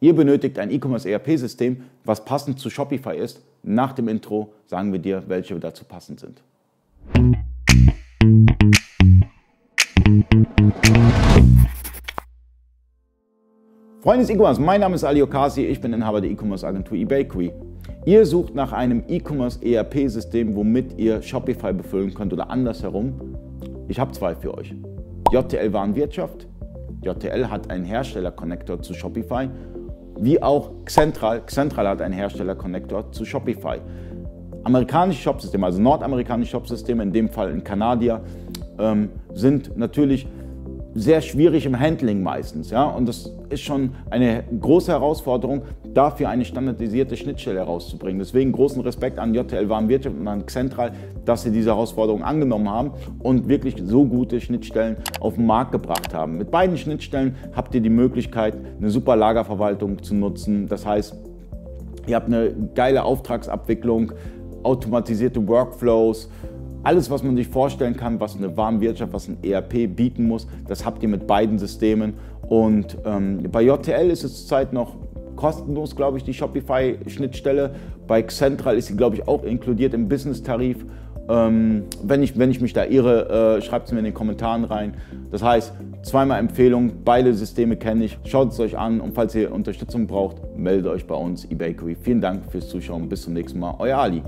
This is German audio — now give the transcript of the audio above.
Ihr benötigt ein E-Commerce ERP-System, was passend zu Shopify ist. Nach dem Intro sagen wir dir, welche dazu passend sind. Freunde des E-Commerce, mein Name ist Ali Okasi, ich bin Inhaber der E-Commerce Agentur eBakery. Ihr sucht nach einem E-Commerce ERP-System, womit ihr Shopify befüllen könnt oder andersherum. Ich habe zwei für euch. JTL Warenwirtschaft. JTL hat einen Hersteller-Connector zu Shopify wie auch Xentral. Xentral hat einen Hersteller-Connector zu Shopify. Amerikanische Shopsysteme, also nordamerikanische Shopsysteme, in dem Fall in Kanadier, ähm, sind natürlich sehr schwierig im Handling meistens. Ja? Und das ist schon eine große Herausforderung, dafür eine standardisierte Schnittstelle herauszubringen. Deswegen großen Respekt an JTL Warenwirtschaft und an Xentral, dass sie diese Herausforderung angenommen haben und wirklich so gute Schnittstellen auf den Markt gebracht haben. Mit beiden Schnittstellen habt ihr die Möglichkeit, eine super Lagerverwaltung zu nutzen. Das heißt, ihr habt eine geile Auftragsabwicklung, automatisierte Workflows, alles, was man sich vorstellen kann, was eine Warenwirtschaft, was ein ERP bieten muss, das habt ihr mit beiden Systemen. Und ähm, bei JTL ist es zurzeit noch kostenlos, glaube ich, die Shopify-Schnittstelle. Bei Central ist sie, glaube ich, auch inkludiert im Business-Tarif. Ähm, wenn, ich, wenn ich mich da irre, äh, schreibt es mir in den Kommentaren rein. Das heißt, zweimal Empfehlung, beide Systeme kenne ich. Schaut es euch an und falls ihr Unterstützung braucht, meldet euch bei uns, eBakery. Vielen Dank fürs Zuschauen. Bis zum nächsten Mal. Euer Ali.